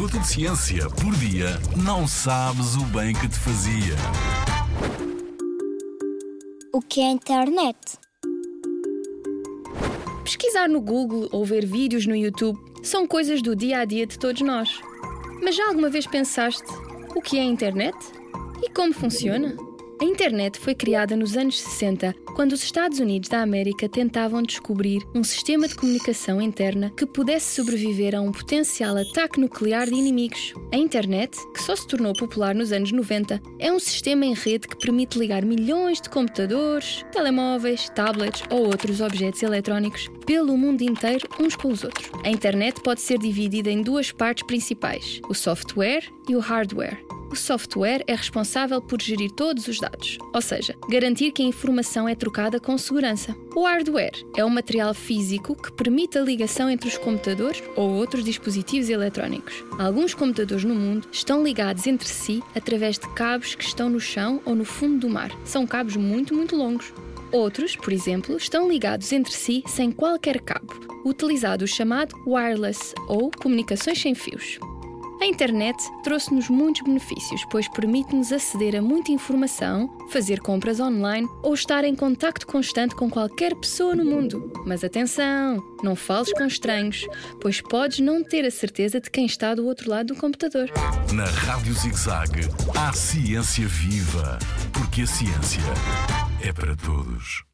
minuto de ciência por dia, não sabes o bem que te fazia. O que é internet? Pesquisar no Google ou ver vídeos no YouTube são coisas do dia a dia de todos nós. Mas já alguma vez pensaste o que é a internet? E como funciona? A internet foi criada nos anos 60, quando os Estados Unidos da América tentavam descobrir um sistema de comunicação interna que pudesse sobreviver a um potencial ataque nuclear de inimigos. A internet, que só se tornou popular nos anos 90, é um sistema em rede que permite ligar milhões de computadores, telemóveis, tablets ou outros objetos eletrónicos pelo mundo inteiro uns com os outros. A internet pode ser dividida em duas partes principais: o software e o hardware. O software é responsável por gerir todos os dados, ou seja, garantir que a informação é trocada com segurança. O hardware é o material físico que permite a ligação entre os computadores ou outros dispositivos eletrónicos. Alguns computadores no mundo estão ligados entre si através de cabos que estão no chão ou no fundo do mar. São cabos muito, muito longos. Outros, por exemplo, estão ligados entre si sem qualquer cabo, utilizado o chamado wireless ou comunicações sem fios. A internet trouxe-nos muitos benefícios, pois permite-nos aceder a muita informação, fazer compras online ou estar em contacto constante com qualquer pessoa no mundo. Mas atenção, não fales com estranhos, pois podes não ter a certeza de quem está do outro lado do computador. Na Rádio ZigZag, há ciência viva, porque a ciência é para todos.